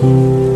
嗯。